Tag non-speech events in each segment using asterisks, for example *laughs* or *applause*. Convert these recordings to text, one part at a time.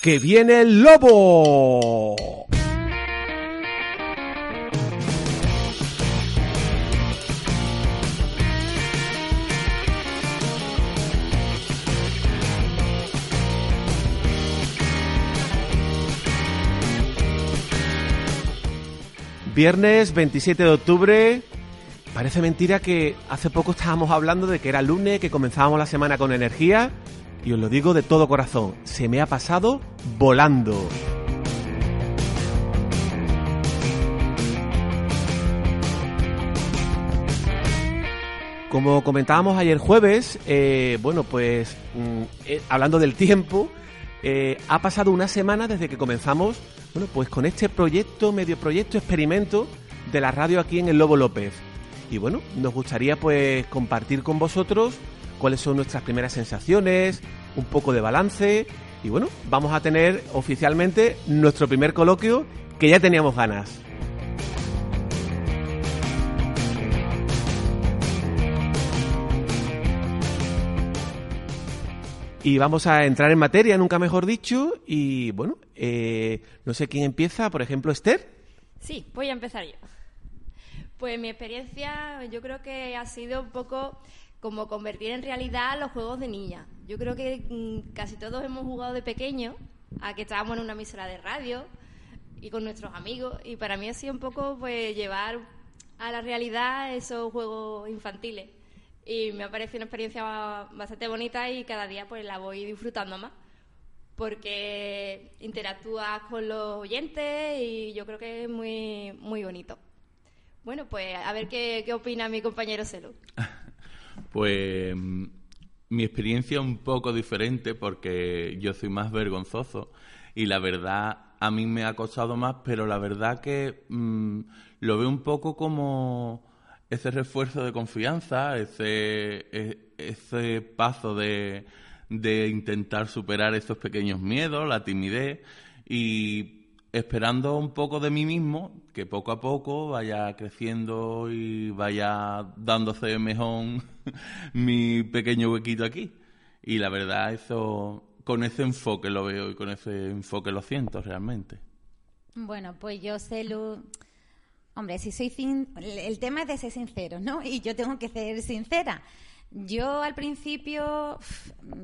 que viene el lobo. Viernes 27 de octubre. Parece mentira que hace poco estábamos hablando de que era lunes, que comenzábamos la semana con energía. Y os lo digo de todo corazón, se me ha pasado volando. Como comentábamos ayer jueves, eh, bueno, pues mm, eh, hablando del tiempo, eh, ha pasado una semana desde que comenzamos, bueno, pues con este proyecto, medio proyecto, experimento de la radio aquí en el Lobo López. Y bueno, nos gustaría pues compartir con vosotros cuáles son nuestras primeras sensaciones, un poco de balance y bueno, vamos a tener oficialmente nuestro primer coloquio que ya teníamos ganas. Y vamos a entrar en materia, nunca mejor dicho. Y bueno, eh, no sé quién empieza, por ejemplo, Esther. Sí, voy a empezar yo. Pues mi experiencia yo creo que ha sido un poco como convertir en realidad los juegos de niña. Yo creo que mm, casi todos hemos jugado de pequeño, a que estábamos en una emisora de radio y con nuestros amigos, y para mí ha sido un poco pues llevar a la realidad esos juegos infantiles y me ha parecido una experiencia bastante bonita y cada día pues la voy disfrutando más porque interactúas con los oyentes y yo creo que es muy, muy bonito. Bueno, pues a ver qué, qué opina mi compañero Celo. *laughs* pues mi experiencia es un poco diferente porque yo soy más vergonzoso y la verdad a mí me ha costado más, pero la verdad que mm, lo veo un poco como ese refuerzo de confianza, ese, e, ese paso de, de intentar superar esos pequeños miedos, la timidez y esperando un poco de mí mismo, que poco a poco vaya creciendo y vaya dándose mejor *laughs* mi pequeño huequito aquí. Y la verdad, eso con ese enfoque lo veo y con ese enfoque lo siento realmente. Bueno, pues yo sé, Hombre, si soy el tema es de ser sincero, ¿no? Y yo tengo que ser sincera. Yo al principio,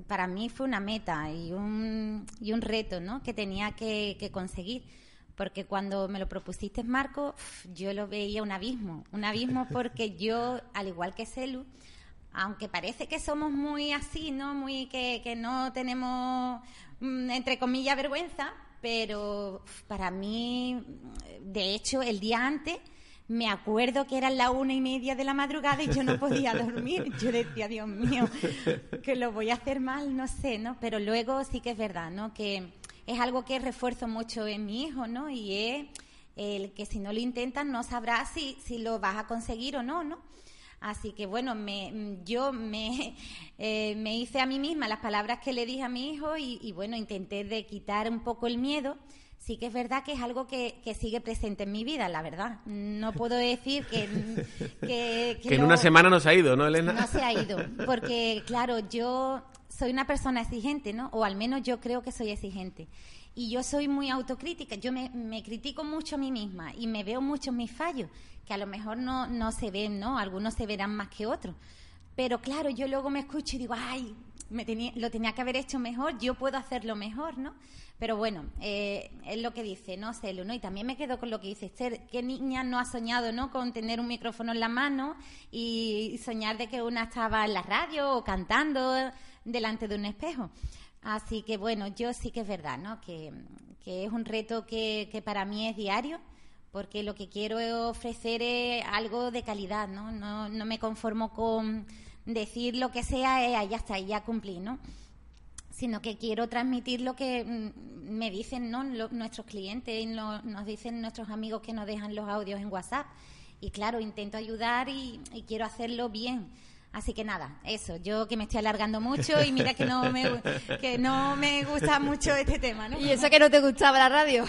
para mí fue una meta y un, y un reto, ¿no? Que tenía que, conseguir. Porque cuando me lo propusiste, Marco, yo lo veía un abismo. Un abismo *laughs* porque yo, al igual que Celu, aunque parece que somos muy así, ¿no? Muy que, que no tenemos, mm, entre comillas, vergüenza, pero para mí, de hecho, el día antes me acuerdo que eran la una y media de la madrugada y yo no podía *laughs* dormir. Yo decía, Dios mío, que lo voy a hacer mal, no sé, ¿no? Pero luego sí que es verdad, ¿no? Que es algo que refuerzo mucho en mi hijo, ¿no? Y es el que si no lo intentas no sabrás si, si lo vas a conseguir o no, ¿no? Así que bueno, me, yo me, eh, me hice a mí misma las palabras que le dije a mi hijo y, bueno, intenté de quitar un poco el miedo sí que es verdad que es algo que, sigue presente en mi vida, la verdad. No puedo decir que... Que, *laughs* en una semana no se ha ido, ¿no, Elena? No se ha ido, porque claro, yo soy una persona exigente, ¿no? O al menos yo creo que soy exigente. Y yo soy muy autocrítica, yo me, me critico mucho a mí misma y me veo mucho mis fallos que a lo mejor no, no se ven, ¿no? Algunos se verán más que otros. Pero claro, yo luego me escucho y digo, ay, me tenía, lo tenía que haber hecho mejor, yo puedo hacerlo mejor, ¿no? Pero bueno, eh, es lo que dice, ¿no? Celo, ¿no? Y también me quedo con lo que dice Esther, ¿qué niña no ha soñado, ¿no? Con tener un micrófono en la mano y soñar de que una estaba en la radio o cantando delante de un espejo. Así que bueno, yo sí que es verdad, ¿no? Que, que es un reto que, que para mí es diario porque lo que quiero ofrecer es algo de calidad, ¿no? No, no me conformo con decir lo que sea, eh, ya está, ya cumplí, ¿no? Sino que quiero transmitir lo que mm, me dicen ¿no? nuestros clientes y nos dicen nuestros amigos que nos dejan los audios en WhatsApp. Y claro, intento ayudar y quiero hacerlo bien Así que nada, eso, yo que me estoy alargando mucho y mira que no me, que no me gusta mucho este tema, ¿no? Y eso que no te gustaba la radio.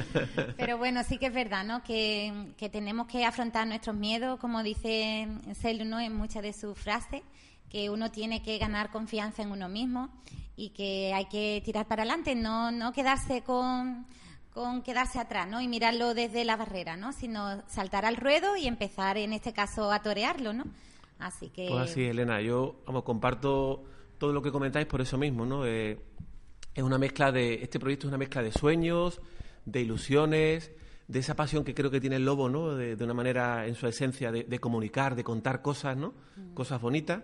*laughs* Pero bueno, sí que es verdad, ¿no? Que, que tenemos que afrontar nuestros miedos, como dice Celu, ¿no? En muchas de sus frases, que uno tiene que ganar confianza en uno mismo y que hay que tirar para adelante, no, no quedarse con, con quedarse atrás, ¿no? Y mirarlo desde la barrera, ¿no? Sino saltar al ruedo y empezar, en este caso, a torearlo, ¿no? Así que... Pues así, Elena, yo, vamos, comparto todo lo que comentáis por eso mismo, ¿no? Eh, es una mezcla de... Este proyecto es una mezcla de sueños, de ilusiones, de esa pasión que creo que tiene el lobo, ¿no? De, una manera, en su esencia, de, comunicar, de contar cosas, ¿no? Mm. Cosas bonitas.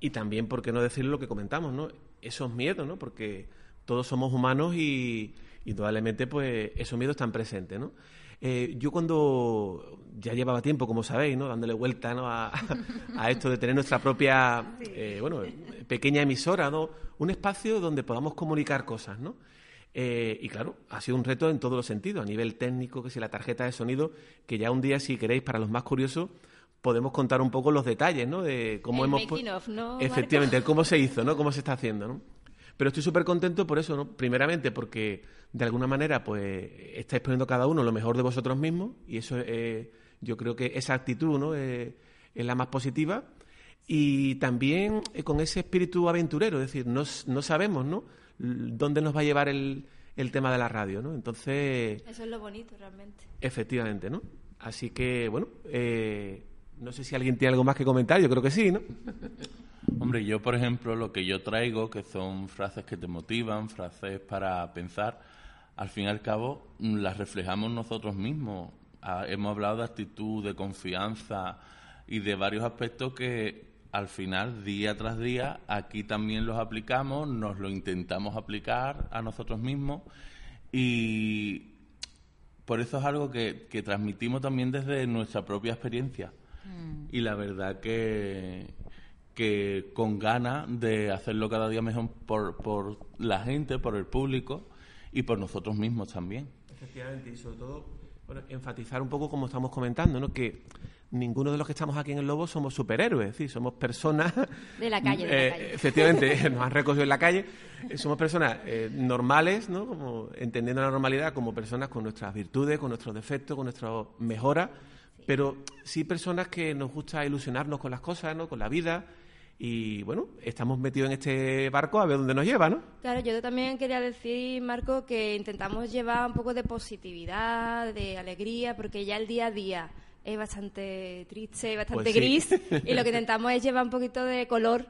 Y también, ¿por qué no decir lo que comentamos, ¿no? Esos miedos, ¿no? Porque todos somos humanos y, indudablemente, pues, esos miedos están presentes, ¿no? Eh, yo cuando ya llevaba tiempo, como sabéis, ¿no? dándole vuelta ¿no? a, esto de tener nuestra propia eh, bueno, pequeña emisora, ¿no? un espacio donde podamos comunicar cosas. ¿no? Eh, y claro, ha sido un reto en todos los sentidos, a nivel técnico, que si la tarjeta de sonido, que ya un día, si queréis, para los más curiosos, podemos contar un poco los detalles, ¿no? De cómo hemos... Efectivamente, cómo se hizo, ¿no? Cómo se está haciendo, ¿no? Pero estoy súper contento por eso, ¿no? Primeramente porque, de alguna manera, pues, estáis poniendo cada uno lo mejor de vosotros mismos y eso, eh, yo creo que esa actitud, ¿no? es la más positiva y también eh, con ese espíritu aventurero, es decir, no, no sabemos, ¿no? dónde nos va a llevar el, el tema de la radio, ¿no? Entonces... Eso es lo bonito, realmente. Efectivamente, ¿no? Así que, bueno, eh, no sé si alguien tiene algo más que comentar, yo creo que sí, ¿no? *laughs* Hombre, yo, por ejemplo, lo que yo traigo, que son frases que te motivan, frases para pensar, al fin y al cabo las reflejamos nosotros mismos. Ah, hemos hablado de actitud, de confianza y de varios aspectos que al final, día tras día, aquí también los aplicamos, nos lo intentamos aplicar a nosotros mismos y por eso es algo que, transmitimos también desde nuestra propia experiencia. Mm. Y la verdad que, que con ganas de hacerlo cada día mejor por, por la gente, por el público y por nosotros mismos también. Efectivamente, y sobre todo enfatizar un poco como estamos comentando, ¿no? que ninguno de los que estamos aquí en el Lobo somos superhéroes, es decir, somos personas... *laughs* De la calle, de la eh, Efectivamente, *laughs* nos han recogido en la calle. Eh, somos personas eh, normales, ¿no? Como, entendiendo la normalidad como personas con nuestras virtudes, con nuestros defectos, con nuestras mejoras, pero sí personas que nos gusta ilusionarnos con las cosas, ¿no? Con la vida, y bueno, estamos metidos en este barco a ver dónde nos lleva, ¿no? Claro, yo también quería decir, Marco, que intentamos llevar un poco de positividad, de alegría, porque ya el día a día es bastante triste, bastante pues gris, *laughs* y lo que intentamos es llevar un poquito de color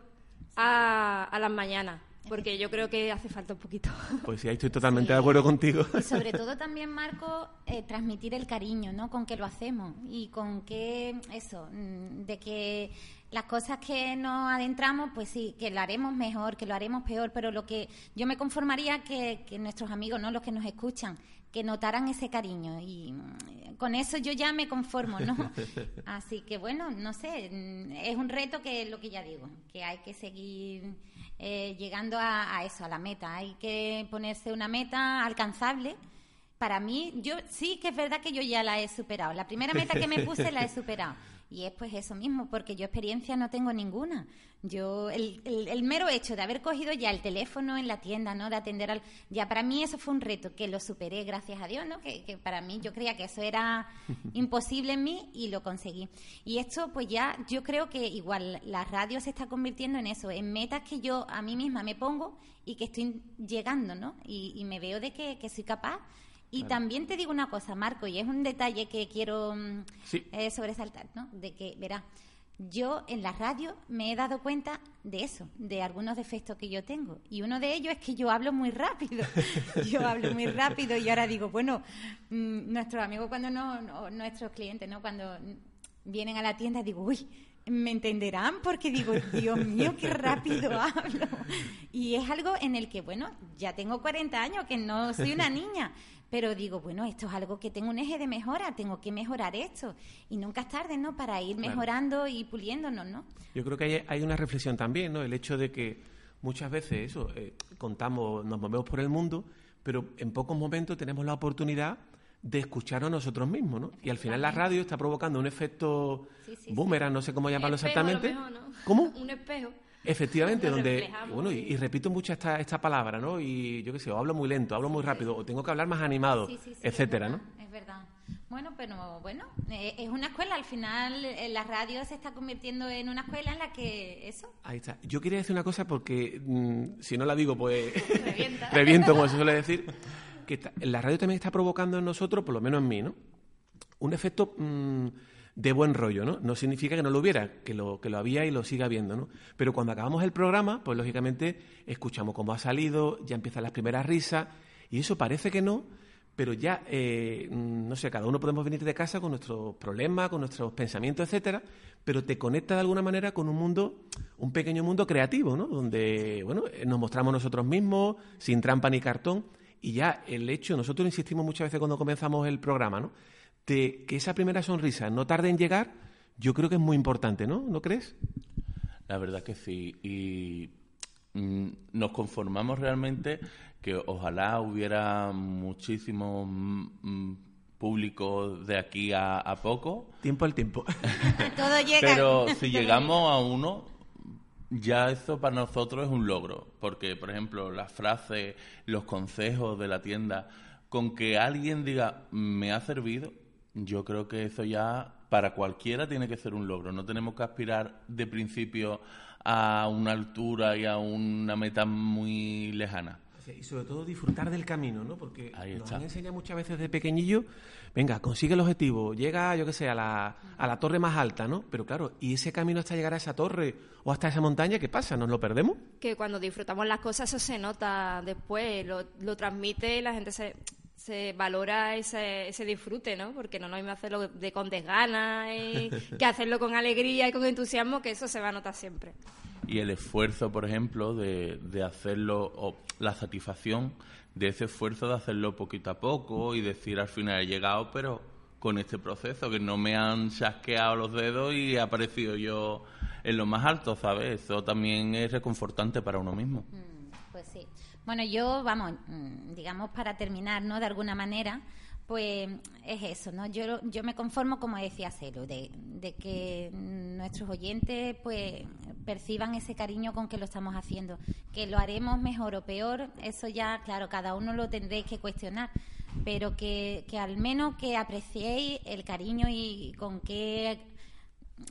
a, a las mañanas porque yo creo que hace falta un poquito. *laughs* Pues sí, ahí estoy totalmente de acuerdo contigo. Y sobre todo también, Marco, eh, transmitir el cariño, ¿no? Con que lo hacemos y con que, eso, mm, de que las cosas que nos adentramos, pues sí, que lo haremos mejor, que lo haremos peor, pero lo que yo me conformaría que, que nuestros amigos, ¿no? Los que nos escuchan, que notaran ese cariño y mm, con eso yo ya me conformo, ¿no? *laughs* Así que bueno, no sé, mm, es un reto que es lo que ya digo, que hay que seguir eh, llegando a, eso, a la meta. Hay que ponerse una meta alcanzable. Para mí, yo sí que es verdad que yo ya la he superado. La primera meta que me puse la he superado. *laughs* Y es pues eso mismo, porque yo experiencia no tengo ninguna. Yo, el, el, mero hecho de haber cogido ya el teléfono en la tienda, ¿no? De atender al... Ya para mí eso fue un reto, que lo superé, gracias a Dios, ¿no? Que, que para mí yo creía que eso era *laughs* imposible en mí y lo conseguí. Y esto pues ya, yo creo que igual la radio se está convirtiendo en eso, en metas que yo a mí misma me pongo y que estoy llegando, ¿no? Y, y me veo de que, que soy capaz y también te digo una cosa, Marco, y es un detalle que quiero mm, eh, sobresaltar, ¿no? De que, verá, yo en la radio me he dado cuenta de eso, de algunos defectos que yo tengo. Y uno de ellos es que yo hablo muy rápido. *laughs* yo hablo muy rápido y ahora digo, bueno, mm, nuestros amigos cuando no, nuestros clientes, ¿no? Cuando vienen a la tienda, digo, uy, me entenderán porque digo, Dios mío, qué rápido *laughs* hablo. Y es algo en el que, bueno, ya tengo 40 años, que no soy una niña, pero digo, bueno, esto es algo que tengo un eje de mejora, tengo que mejorar esto. Y nunca es tarde, ¿no? Para ir mejorando y puliéndonos, ¿no? Yo creo que hay, una reflexión también, ¿no? El hecho de que muchas veces eso, eh, contamos, nos movemos por el mundo, pero en pocos momentos tenemos la oportunidad de escucharnos nosotros mismos, ¿no? Y al final la radio está provocando un efecto boomerang, no sé cómo llamarlo exactamente. ¿Cómo? *laughs* Un espejo. Efectivamente, donde, bueno, y, repito mucho esta, esta palabra, ¿no? Y yo qué sé, o hablo muy lento, hablo muy rápido, o tengo que hablar más animado, etcétera, ¿no? Es verdad. Bueno, pero bueno, eh, es una escuela. Al final, eh, la radio se está convirtiendo en una escuela en la que eso. Ahí está. Yo quería decir una cosa porque mm, si no la digo, pues *laughs* *laughs* reviento, como se suele decir. Que la radio también está provocando en nosotros, por lo menos en mí, ¿no? Un efecto mm, de buen rollo, ¿no? No significa que no lo hubiera, que lo, que lo había y lo siga habiendo, ¿no? Pero cuando acabamos el programa, pues lógicamente escuchamos cómo ha salido, ya empiezan las primeras risas, y eso parece que no, pero ya, eh, mm, no sé, cada uno podemos venir de casa con nuestros problemas, con nuestros pensamientos, etcétera, pero te conecta de alguna manera con un mundo, un pequeño mundo creativo, ¿no? Donde, bueno, nos mostramos nosotros mismos, sin trampa ni cartón, y ya el hecho, nosotros insistimos muchas veces cuando comenzamos el programa, ¿no? De que esa primera sonrisa no tarde en llegar, yo creo que es muy importante, ¿no? ¿No crees? La verdad que sí. Y mm, nos conformamos realmente que ojalá hubiera muchísimo mm, mm, público de aquí a, a poco. Tiempo al tiempo. *laughs* Todo llega. Pero si *laughs* llegamos a uno, ya eso para nosotros es un logro. Porque, por ejemplo, las frases, los consejos de la tienda, con que alguien diga, me ha servido, yo creo que eso ya para cualquiera tiene que ser un logro. No tenemos que aspirar de principio a una altura y a una meta muy lejana. Y sobre todo disfrutar del camino, ¿no? Porque Ahí nos han enseñado muchas veces de pequeñillo, venga, consigue el objetivo, llega, yo qué sé, a la, a la torre más alta, ¿no? Pero claro, ¿y ese camino hasta llegar a esa torre o hasta esa montaña, qué pasa? ¿Nos lo perdemos? que cuando disfrutamos las cosas eso se nota después, lo, lo transmite y la gente se, se valora ese, ese disfrute, ¿no? Porque no es lo mismo hacerlo de con desgana y *laughs* que hacerlo con alegría y con entusiasmo, que eso se va a notar siempre. Y el esfuerzo, por ejemplo, de, de hacerlo, o la satisfacción de ese esfuerzo de hacerlo poquito a poco y decir al final he llegado, pero con este proceso, que no me han chasqueado los dedos y he aparecido yo en lo más alto, ¿sabes? Eso también es reconfortante para uno mismo. Mm, Pues sí. Bueno, yo, vamos, mm, digamos para terminar, ¿no? De alguna manera, pues es eso, ¿no? Yo, yo me conformo, como decía Celo, de, de que nuestros oyentes, pues, perciban ese cariño con que lo estamos haciendo. Que lo haremos mejor o peor, eso ya, claro, cada uno lo tendréis que cuestionar. Pero que, que al menos que apreciéis el cariño y con qué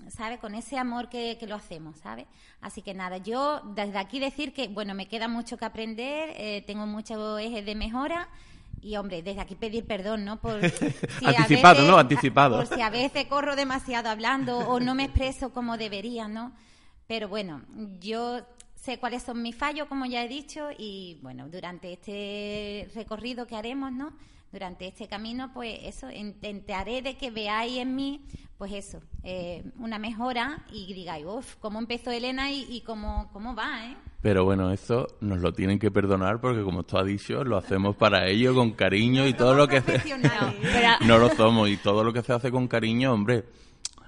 ¿sabe? Con ese amor que, que lo hacemos, ¿sabe? Así que nada, yo desde aquí decir que, bueno, me queda mucho que aprender, eh, tengo muchos ejes de mejora y, hombre, desde aquí pedir perdón, ¿no? Por *laughs* si Anticipado, veces- ¿no? Anticipado. *laughs* Por si a veces corro demasiado hablando o no me expreso como debería, ¿no? Pero bueno, yo sé cuáles son mis fallos, como ya he dicho, y bueno, durante este recorrido que haremos, ¿no? Durante este camino, pues eso, intentaré de que veáis en mí, pues eso, eh, una mejora y digáis, uff, cómo empezó Elena y, y cómo, cómo va, ¿eh? Pero bueno, eso nos lo tienen que perdonar porque, como tú has dicho, lo hacemos para ellos con cariño y todo lo que se... No lo somos y todo lo que se hace con cariño, hombre,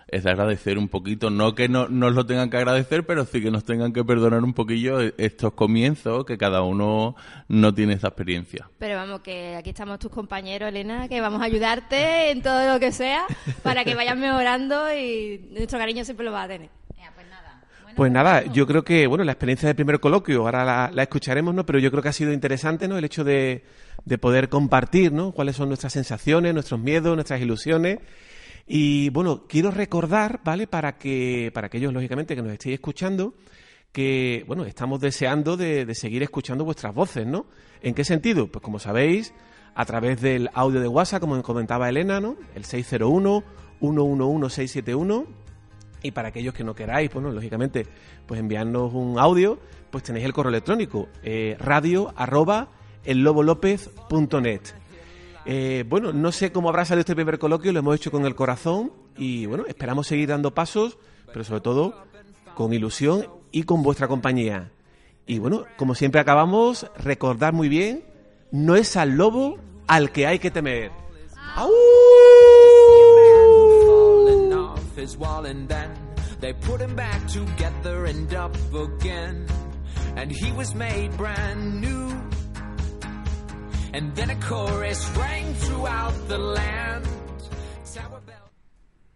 es de agradecer un poquito. No que no nos lo tengan que agradecer, pero sí que nos tengan que perdonar un poquillo estos comienzos, que cada uno no tiene esa experiencia. Pero vamos, que aquí estamos tus compañeros, Elena, que vamos a ayudarte en todo lo que sea para que vayas mejorando y nuestro cariño siempre lo vas a tener. Pues nada. Yo creo que, bueno, la experiencia del primer coloquio, ahora la, la escucharemos, ¿no? Pero yo creo que ha sido interesante, ¿no? El hecho de, de poder compartir, ¿no? Cuáles son nuestras sensaciones, nuestros miedos, nuestras ilusiones. Y bueno, quiero recordar, ¿vale? Para que, para aquellos, lógicamente, que nos estéis escuchando, que, bueno, estamos deseando de, de seguir escuchando vuestras voces, ¿no? ¿En qué sentido? Pues como sabéis, a través del audio de WhatsApp, como comentaba Elena, ¿no? El 601 111 671 y para aquellos que no queráis, bueno, lógicamente, pues enviarnos un audio, pues tenéis el correo electrónico, eh. Eh, bueno, no sé cómo habrá salido este primer coloquio, lo hemos hecho con el corazón y bueno, esperamos seguir dando pasos, pero sobre todo con ilusión y con vuestra compañía. Y bueno, como siempre acabamos, recordar muy bien, no es al lobo al que hay que temer. ¡Au! His wall and then they put him back together and up again. And he was made brand new. And then a chorus rang throughout the land